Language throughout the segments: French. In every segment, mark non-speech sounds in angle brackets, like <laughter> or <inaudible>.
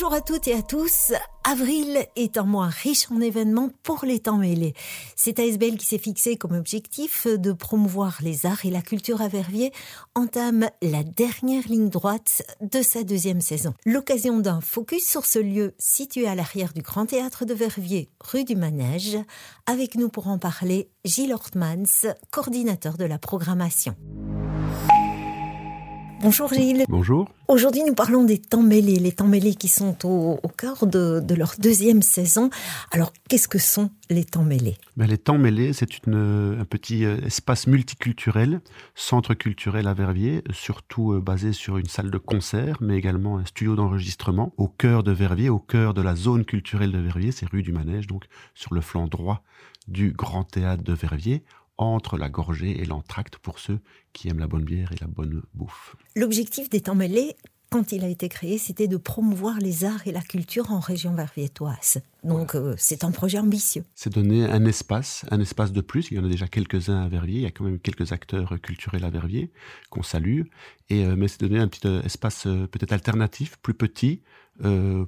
Bonjour à toutes et à tous. Avril est un mois riche en événements pour les temps mêlés. C'est ASBL qui s'est fixé comme objectif de promouvoir les arts et la culture à Verviers entame la dernière ligne droite de sa deuxième saison. L'occasion d'un focus sur ce lieu situé à l'arrière du Grand Théâtre de Verviers, rue du Manège. Avec nous pour en parler, Gilles Hortmans, coordinateur de la programmation. Bonjour Gilles. Bonjour. Aujourd'hui, nous parlons des temps mêlés, les temps mêlés qui sont au, cœur de, leur deuxième saison. Alors, qu'est-ce que sont les temps mêlés? Ben, Les temps mêlés, c'est un petit euh, espace multiculturel, centre culturel à Verviers, surtout euh, basé sur une salle de concert, mais également un studio d'enregistrement au cœur de Verviers, au cœur de la zone culturelle de Verviers, c'est rue du Manège, donc sur le flanc droit du Grand Théâtre de Verviers, entre la gorgée et l'entracte pour ceux qui aiment la bonne bière et la bonne bouffe. L'objectif des temps mêlés, quand il a été créé, c'était de promouvoir les arts et la culture en région verviétoise. Donc euh, c'est un projet ambitieux. C'est donner un espace, un espace de plus. Il y en a déjà quelques-uns à Verviers. Il y a quand même quelques acteurs culturels à Verviers qu'on salue. Et euh, mais c'est donner un petit euh, espace peut-être alternatif, plus petit,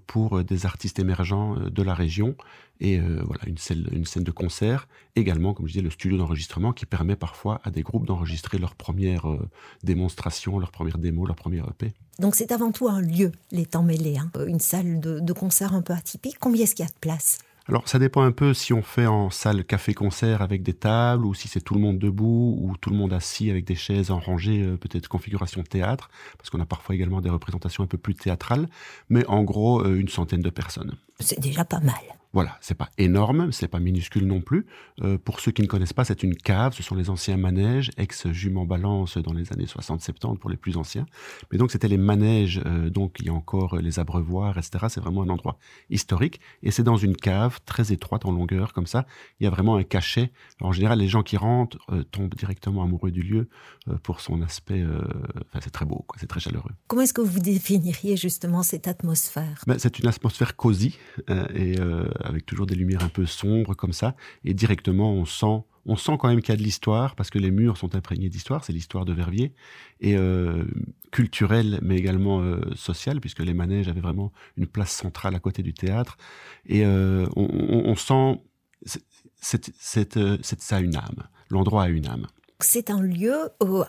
pour des artistes émergents de la région et euh, voilà une scène, de concert. Également, comme je disais, le studio d'enregistrement qui permet parfois à des groupes d'enregistrer leurs premières euh, démonstrations, leurs premières démos, leurs premières EP. Donc c'est avant tout un lieu, les temps mêlés, hein. euh, une salle de, de concert un peu atypique. Combien est-ce qu'il y a de place alors ça dépend un peu si on fait en salle café-concert avec des tables ou si c'est tout le monde debout ou tout le monde assis avec des chaises en rangée, peut-être configuration théâtre, parce qu'on a parfois également des représentations un peu plus théâtrales, mais en gros une centaine de personnes. C'est déjà pas mal. Voilà, c'est pas énorme, c'est pas minuscule non plus. Euh, pour ceux qui ne connaissent pas, c'est une cave, ce sont les anciens manèges, ex-jument balance dans les années 60-70 pour les plus anciens. Mais donc c'était les manèges, euh, donc il y a encore les abreuvoirs, etc. C'est vraiment un endroit historique et c'est dans une cave très étroite en longueur comme ça. Il y a vraiment un cachet. en général, les gens qui rentrent euh, tombent directement amoureux du lieu pour son aspect. Enfin, c'est très beau, c'est très chaleureux. Comment est-ce que vous définiriez justement cette atmosphère? Ben, C'est une atmosphère cosy et avec toujours des lumières un peu sombres comme ça, et directement on sent, on sent quand même qu'il y a de l'histoire parce que les murs sont imprégnés d'histoire, c'est l'histoire de Verviers. Et euh, culturelle mais également euh, sociale puisque les manèges avaient vraiment une place centrale à côté du théâtre. Et euh, on, sent c'est ça une âme, l'endroit a une âme. C'est un lieu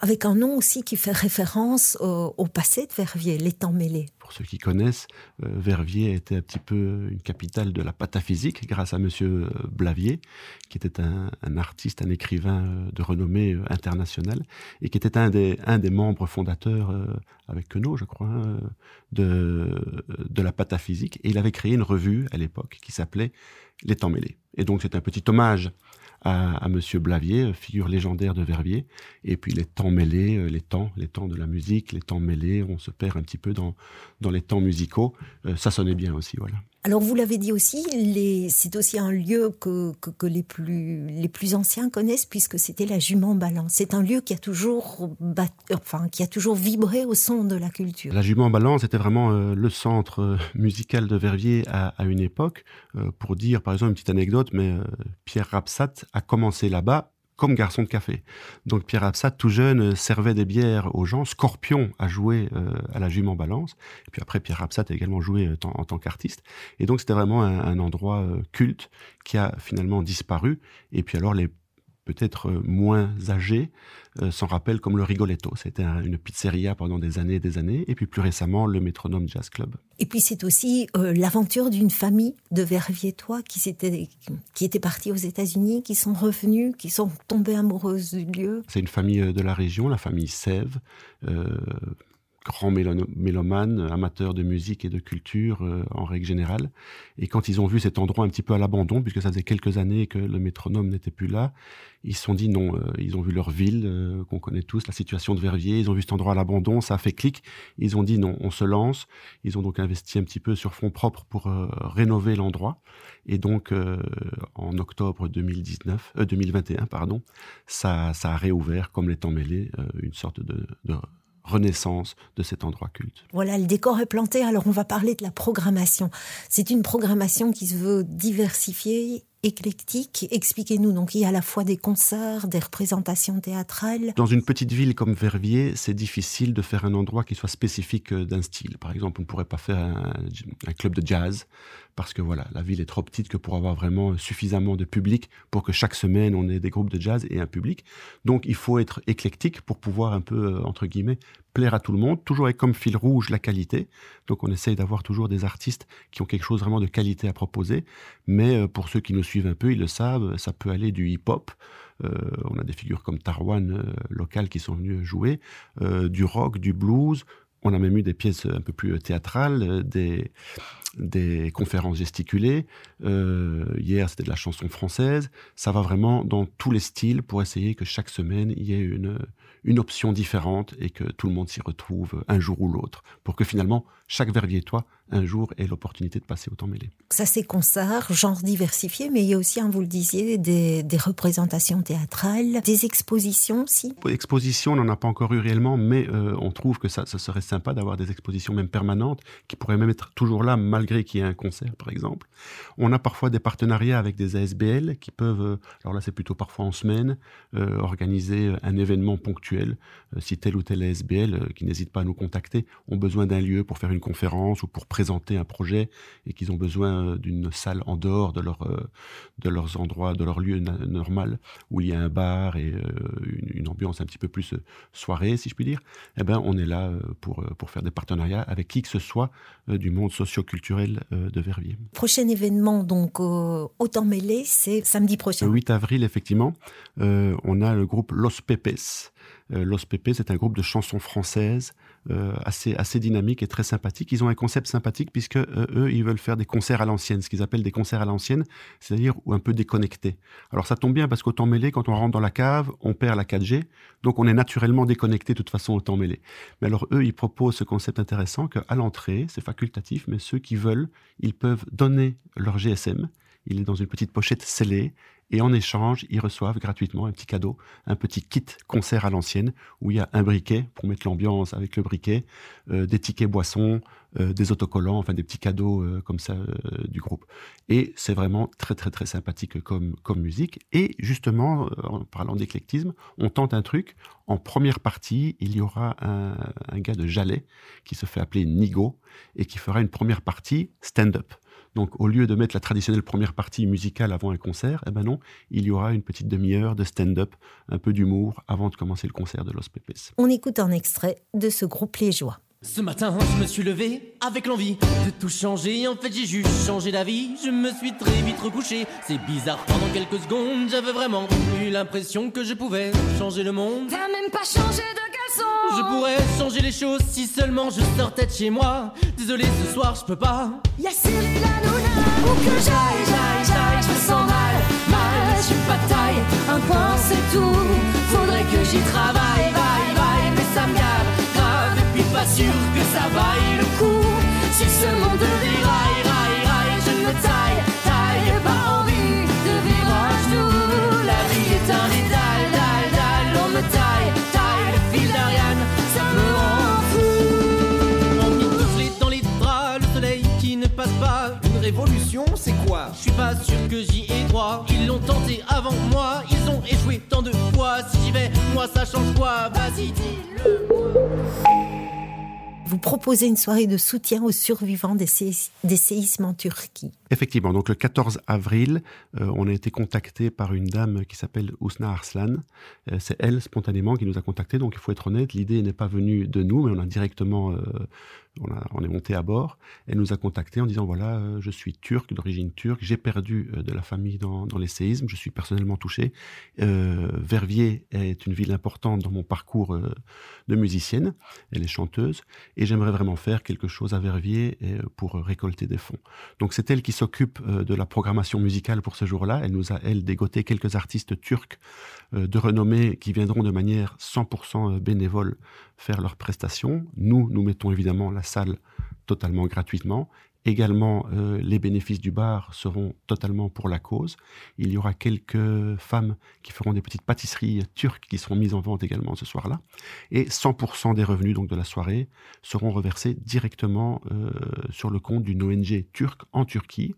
avec un nom aussi qui fait référence au passé de Verviers, les temps mêlés pour ceux qui connaissent, euh, Verviers était un petit peu une capitale de la pataphysique grâce à Monsieur euh, Blavier, qui était un, artiste, un écrivain euh, de renommée internationale et qui était un des, un des membres fondateurs, avec Queneau, je crois, hein, de, de la pataphysique. Et il avait créé une revue à l'époque qui s'appelait Les Temps mêlés. Et donc c'est un petit hommage à, à Monsieur Blavier, figure légendaire de Verviers. Et puis les temps mêlés, euh, les temps, les temps de la musique, les temps mêlés, on se perd un petit peu dans, dans les temps musicaux. Euh, ça sonnait bien aussi, voilà. Alors vous l'avez dit aussi, c'est aussi un lieu que, les, plus, les plus anciens connaissent puisque c'était la jument balance. C'est un lieu qui a toujours enfin qui a toujours vibré au son de la culture. La jument balance était vraiment euh, le centre musical de Verviers à, à une époque. pour dire par exemple une petite anecdote, mais Pierre Rapsat a commencé là-bas comme garçon de café. Donc Pierre Absat, tout jeune, euh, servait des bières aux gens. Scorpion a joué euh, à la jument balance. Et puis après, Pierre Absat a également joué euh, en, tant qu'artiste. Et donc c'était vraiment un, un endroit culte qui a finalement disparu. Et puis alors les peut-être euh, moins âgés euh, s'en rappellent comme le Rigoletto. C'était une pizzeria pendant des années et des années, et puis plus récemment le Métronome Jazz Club. Et puis c'est aussi euh, l'aventure d'une famille de Verviétois qui, étaient, qui était partie aux États-Unis, qui sont revenus, qui sont tombés amoureuses du lieu. C'est une famille de la région, la famille Sève grands mélomanes, amateurs de musique et de culture euh, en règle générale. Et quand ils ont vu cet endroit un petit peu à l'abandon, puisque ça faisait quelques années que le métronome n'était plus là, ils se sont dit non, euh, ils ont vu leur ville, euh, qu'on connaît tous, la situation de Verviers, ils ont vu cet endroit à l'abandon, ça a fait clic, ils ont dit non, on se lance. Ils ont donc investi un petit peu sur fonds propres pour rénover l'endroit. Et donc, en octobre 2019, 2021, pardon, ça, ça a réouvert, comme les temps mêlés, une sorte de, de renaissance de cet endroit culte. Voilà, le décor est planté, alors on va parler de la programmation. C'est une programmation qui se veut diversifiée éclectique. Expliquez-nous, donc il y a à la fois des concerts, des représentations théâtrales. Dans une petite ville comme Verviers, c'est difficile de faire un endroit qui soit spécifique d'un style. Par exemple, on ne pourrait pas faire un, club de jazz parce que voilà, la ville est trop petite que pour avoir vraiment suffisamment de public pour que chaque semaine on ait des groupes de jazz et un public. Donc il faut être éclectique pour pouvoir un peu, euh, entre guillemets, plaire à tout le monde, toujours avec comme fil rouge la qualité. Donc on essaye d'avoir toujours des artistes qui ont quelque chose vraiment de qualité à proposer. Mais euh, pour ceux qui nous suivent un peu, ils le savent, ça peut aller du hip-hop. Euh, on a des figures comme Tarwan euh, locales qui sont venues jouer, du rock, du blues. On a même eu des pièces un peu plus théâtrales, des, des conférences gesticulées. hier, c'était de la chanson française. Ça va vraiment dans tous les styles pour essayer que chaque semaine, il y ait une, une option différente et que tout le monde s'y retrouve un jour ou l'autre, pour que finalement chaque verviétois un jour ait l'opportunité de passer au temps mêlé. Ça c'est concert, genre diversifié, mais il y a aussi, hein, vous le disiez, des, représentations théâtrales, des expositions aussi. Expositions, on n'en a pas encore eu réellement, mais euh, on trouve que ça, ça serait sympa d'avoir des expositions même permanentes, qui pourraient même être toujours là malgré qu'il y ait un concert par exemple. On a parfois des partenariats avec des ASBL qui peuvent, euh, alors là c'est plutôt parfois en semaine, euh, organiser un événement ponctuel euh, si tel ou tel ASBL, euh, qui n'hésite pas à nous contacter, ont besoin d'un lieu pour faire une conférence ou pour présenter un projet et qu'ils ont besoin euh, d'une salle en dehors de, leur, de leurs endroits, de leur lieu normal, où il y a un bar et une, ambiance un petit peu plus soirée, si je puis dire, eh ben, on est là pour, pour faire des partenariats avec qui que ce soit du monde socio-culturel de Verviers. Prochain événement, donc, au temps mêlé, c'est samedi prochain. Le 8 avril, effectivement, on a le groupe Los Pepes Los Pepe, c'est un groupe de chansons françaises euh, assez, assez dynamique et très sympathique. Ils ont un concept sympathique puisque euh, eux, ils veulent faire des concerts à l'ancienne, ce qu'ils appellent des concerts à l'ancienne, c'est-à-dire un peu déconnectés. Alors ça tombe bien parce qu'au temps mêlé, quand on rentre dans la cave, on perd la 4G, donc on est naturellement déconnecté de toute façon au temps mêlé. Mais alors eux, ils proposent ce concept intéressant qu'à l'entrée, c'est facultatif, mais ceux qui veulent, ils peuvent donner leur GSM. Il est dans une petite pochette scellée et en échange, ils reçoivent gratuitement un petit cadeau, un petit kit concert à l'ancienne, où il y a un briquet pour mettre l'ambiance avec le briquet, euh, des tickets boissons, euh, des autocollants, enfin des petits cadeaux euh, comme ça du groupe. Et c'est vraiment très très très sympathique comme, comme musique. Et justement, en parlant d'éclectisme, on tente un truc. En première partie, il y aura un, un gars de Jalais qui se fait appeler Nigo et qui fera une première partie stand-up. Donc, au lieu de mettre la traditionnelle première partie musicale avant un concert, eh ben non, il y aura une petite demi-heure de stand-up, un peu d'humour avant de commencer le concert de Los Pepes. On écoute un extrait de ce groupe Les Joies. Ce matin, je me suis levé avec l'envie de tout changer. En fait, j'ai juste changé d'avis. Je me suis très vite recouché. C'est bizarre, pendant quelques secondes, j'avais vraiment eu l'impression que je pouvais changer le monde. T'as même pas changé de garçon. Je pourrais changer les choses si seulement je sortais de chez moi. Désolé, ce soir, je peux pas. Y'a. Où que j'aille, j'aille, j'aille, je me sens mal. Mal, je suis pas taille. Un point, c'est tout. Faudrait que j'y travaille, vaille, vaille, mais ça me pas sûr que ça vaille le coup. Si ce monde Je suis pas sûr que j'y ai droit. Ils l'ont tenté avant moi, ils ont échoué tant de fois. Si j'y vais, moi ça change quoi? Vas-y, dis-le vous proposez une soirée de soutien aux survivants des, séismes en Turquie. Effectivement, donc le 14 avril, euh, on a été contacté par une dame qui s'appelle Ousna Arslan. Euh, c'est elle spontanément qui nous a contactés, donc il faut être honnête, l'idée n'est pas venue de nous, mais on a directement, euh, on, est monté à bord. Elle nous a contactés en disant voilà, je suis turc, d'origine turque, j'ai perdu de la famille dans, les séismes, je suis personnellement touché. Verviers est une ville importante dans mon parcours de musicienne, elle est chanteuse, et j'aimerais vraiment faire quelque chose à Verviers pour récolter des fonds. Donc c'est elle qui s'occupe euh, de la programmation musicale pour ce jour-là. Elle nous a, elle, dégoté quelques artistes turcs euh, de renommée qui viendront de manière 100% euh, bénévole faire leurs prestations. Nous, nous mettons évidemment la salle totalement gratuitement. Également, euh, les bénéfices du bar seront totalement pour la cause. Il y aura quelques femmes qui feront des petites pâtisseries turques qui seront mises en vente également ce soir-là. Et 100% des revenus donc de la soirée seront reversés directement euh, sur le compte d'une ONG turque en Turquie.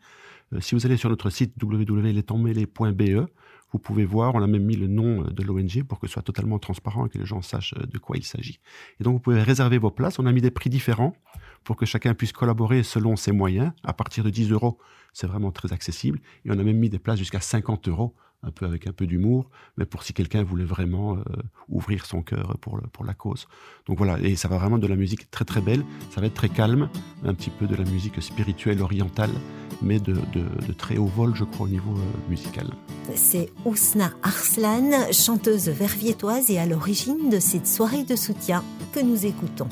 Euh, si vous allez sur notre site www.letemmêlés.be, vous pouvez voir, on a même mis le nom de l'ONG pour que ce soit totalement transparent et que les gens sachent de quoi il s'agit. Et donc vous pouvez réserver vos places. On a mis des prix différents pour que chacun puisse collaborer selon ses moyens. À partir de 10 euros, c'est vraiment très accessible. Et on a même mis des places jusqu'à 50 euros, un peu avec un peu d'humour, mais pour si quelqu'un voulait vraiment euh, ouvrir son cœur pour, pour la cause. Donc voilà, et ça va vraiment de la musique très très belle, ça va être très calme, un petit peu de la musique spirituelle orientale, mais de, de, très haut vol, je crois, au niveau euh, musical. C'est Ousna Arslan, chanteuse verviétoise et à l'origine de cette soirée de soutien que nous écoutons.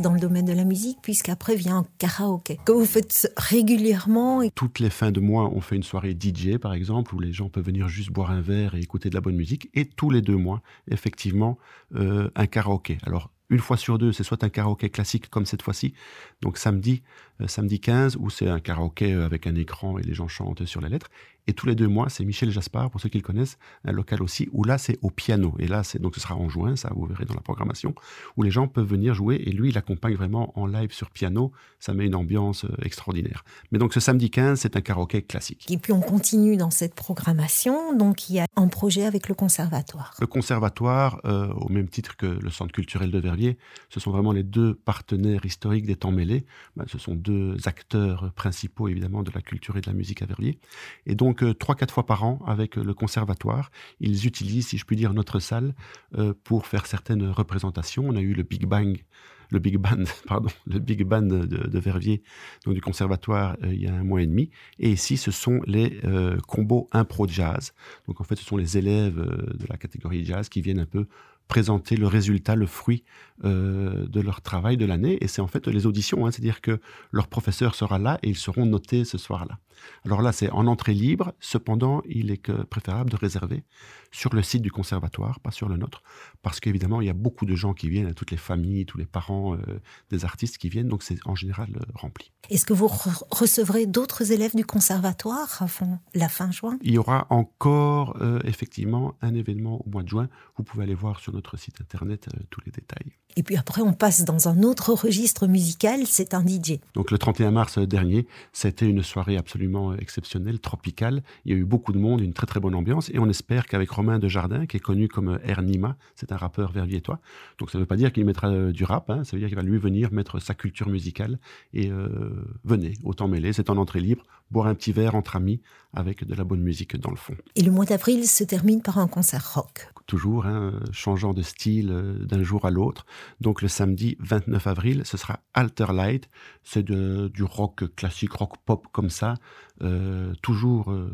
Dans le domaine de la musique, puisqu'après vient un karaoké, que vous faites régulièrement. Toutes les fins de mois, on fait une soirée DJ, par exemple, où les gens peuvent venir juste boire un verre et écouter de la bonne musique. Et tous les deux mois, effectivement, euh, un karaoké. Alors, une fois sur deux, c'est soit un karaoké classique comme cette fois-ci, donc samedi, samedi 15, où c'est un karaoké euh, avec un écran et les gens chantent sur les lettres. Et tous les deux mois, c'est Michel Jaspard, pour ceux qui le connaissent, un local aussi, où là, c'est au piano. Et là, c'est donc ce sera en juin, ça vous verrez dans la programmation, où les gens peuvent venir jouer. Et lui, il accompagne vraiment en live sur piano. Ça met une ambiance euh, extraordinaire. Mais donc ce samedi 15, c'est un karaoké classique. Et puis on continue dans cette programmation. Donc il y a un projet avec le conservatoire. Le conservatoire, au même titre que le centre culturel de Verviers, ce sont vraiment les deux partenaires historiques des temps mêlés. Ben, ce sont deux acteurs principaux, évidemment, de la culture et de la musique à Verviers. Et donc, euh, trois, quatre fois par an, avec le conservatoire, ils utilisent, si je puis dire, notre salle euh, pour faire certaines représentations. On a eu le Big Bang le Big Band, <laughs> pardon, le Big Band de, Verviers, donc du conservatoire, euh, il y a un mois et demi. Et ici, ce sont les combos impro jazz. Donc en fait, ce sont les élèves de la catégorie jazz qui viennent un peu présenter le résultat, le fruit euh, de leur travail de l'année. Et c'est en fait les auditions, hein, c'est-à-dire que leur professeur sera là et ils seront notés ce soir-là. Alors là, c'est en entrée libre. Cependant, il est que préférable de réserver sur le site du conservatoire, pas sur le nôtre, parce qu'évidemment, il y a beaucoup de gens qui viennent, toutes les familles, tous les parents euh, des artistes qui viennent, donc c'est en général euh, rempli. Est-ce que vous recevrez d'autres élèves du conservatoire avant la fin juin? Il y aura encore effectivement un événement au mois de juin. Vous pouvez aller voir sur notre site internet tous les détails. Et puis après, on passe dans un autre registre musical, c'est un DJ. Donc le 31 mars dernier, c'était une soirée absolument exceptionnelle, tropicale. Il y a eu beaucoup de monde, une très très bonne ambiance. Et on espère qu'avec Romain Jardin, qui est connu comme Ernima, c'est un rappeur verviétois. Donc ça ne veut pas dire qu'il mettra euh, du rap, hein. ça veut dire qu'il va lui venir mettre sa culture musicale. Et euh, venez, autant mêler, c'est en entrée libre, boire un petit verre entre amis avec de la bonne musique dans le fond. Et le mois d'avril se termine par un concert rock. Toujours, hein, changeant de style euh, d'un jour à l'autre. Donc le samedi 29 avril, ce sera Alter Light. C'est du rock classique, rock pop comme ça. Euh, toujours euh,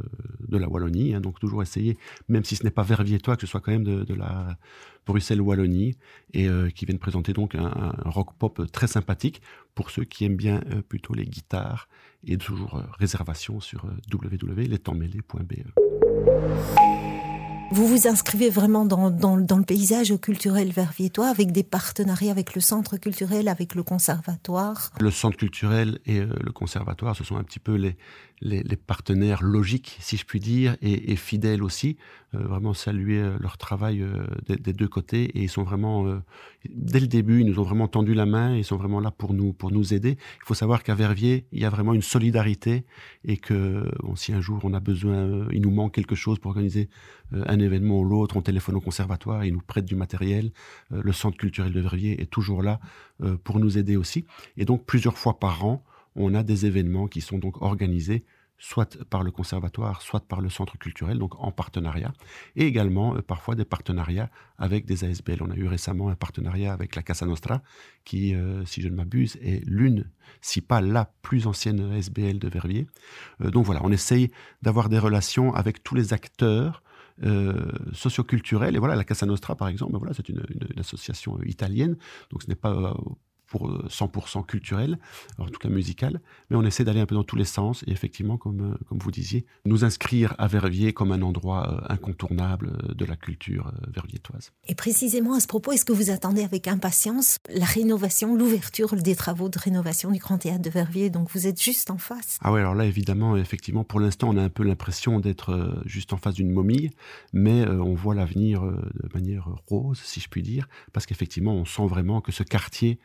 de la Wallonie, hein, donc toujours essayer, même si ce n'est pas verviétois, que ce soit quand même de, la Bruxelles-Wallonie, et qui viennent présenter donc un, rock pop très sympathique pour ceux qui aiment bien plutôt les guitares, et toujours réservation sur www.lestempsmêlés.be. Vous vous inscrivez vraiment dans, le paysage culturel verviétois avec des partenariats avec le centre culturel, avec le conservatoire? Le centre culturel et euh, le conservatoire, ce sont un petit peu les, les, partenaires logiques, si je puis dire, et, fidèles aussi. Euh, vraiment saluer euh, leur travail euh, des, deux côtés. Et ils sont vraiment, dès le début, ils nous ont vraiment tendu la main. Ils sont vraiment là pour nous, pour nous aider. Il faut savoir qu'à Verviers, il y a vraiment une solidarité et que si un jour on a besoin, il nous manque quelque chose pour organiser un événement ou l'autre, on téléphone au conservatoire, ils nous prêtent du matériel. le centre culturel de Verviers est toujours là pour nous aider aussi. Et donc plusieurs fois par an, on a des événements qui sont donc organisés soit par le conservatoire, soit par le centre culturel, donc en partenariat, et également euh, parfois des partenariats avec des ASBL. On a eu récemment un partenariat avec la Casa Nostra, qui, euh, si je ne m'abuse, est l'une, si pas la plus ancienne ASBL de Verviers. Euh, donc voilà, on essaye d'avoir des relations avec tous les acteurs socioculturels. Et voilà, la Casa Nostra, par exemple, ben voilà, c'est une, association italienne, donc ce n'est pas pour 100% euh, culturel, en tout cas musical, mais on essaie d'aller un peu dans tous les sens et effectivement, comme, euh, comme vous disiez, nous inscrire à Verviers comme un endroit euh, incontournable de la culture verviétoise. Et précisément à ce propos, est-ce que vous attendez avec impatience la rénovation, l'ouverture des travaux de rénovation du Grand Théâtre de Verviers? Donc vous êtes juste en face. Ah oui, alors là, évidemment, effectivement, pour l'instant, on a un peu l'impression d'être juste en face d'une momie, mais on voit l'avenir de manière rose, si je puis dire, parce qu'effectivement, on sent vraiment que ce quartier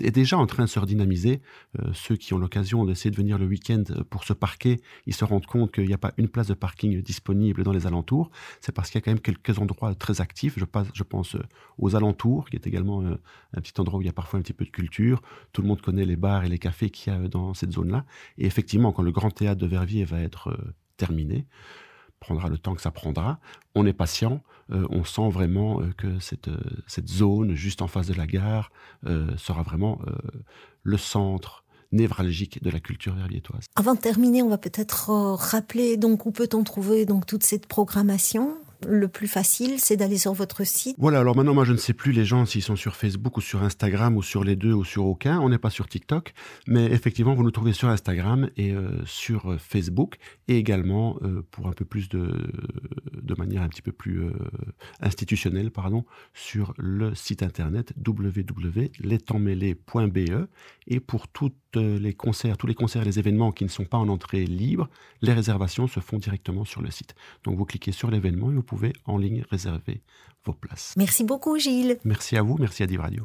est déjà en train de se redynamiser. Euh, ceux qui ont l'occasion d'essayer de venir le week-end pour se parquer, ils se rendent compte qu'il n'y a pas une place de parking disponible dans les alentours. C'est parce qu'il y a quand même quelques endroits très actifs. Je, je pense euh, aux alentours, qui est également un petit endroit où il y a parfois un petit peu de culture. Tout le monde connaît les bars et les cafés qu'il y a dans cette zone-là. Et effectivement, quand le grand théâtre de Verviers va être terminé, prendra le temps que ça prendra. On est patient, euh, on sent vraiment euh, que cette, euh, cette zone juste en face de la gare sera vraiment le centre névralgique de la culture verviétoise. Avant de terminer, on va peut-être rappeler donc où peut-on trouver donc toute cette programmation le plus facile, c'est d'aller sur votre site. Voilà, alors maintenant, moi, je ne sais plus les gens s'ils sont sur Facebook ou sur Instagram ou sur les deux ou sur aucun. On n'est pas sur TikTok, mais effectivement, vous nous trouvez sur Instagram et euh, sur euh, Facebook et également, euh, pour un peu plus de, de manière un petit peu plus institutionnelle, pardon, sur le site internet www.letampsmêlés.be et pour toutes les concerts, tous les concerts et les événements qui ne sont pas en entrée libre, les réservations se font directement sur le site. Donc vous cliquez sur l'événement et vous pouvez en ligne réserver vos places. Merci beaucoup Gilles. Merci à vous, merci à Div Radio.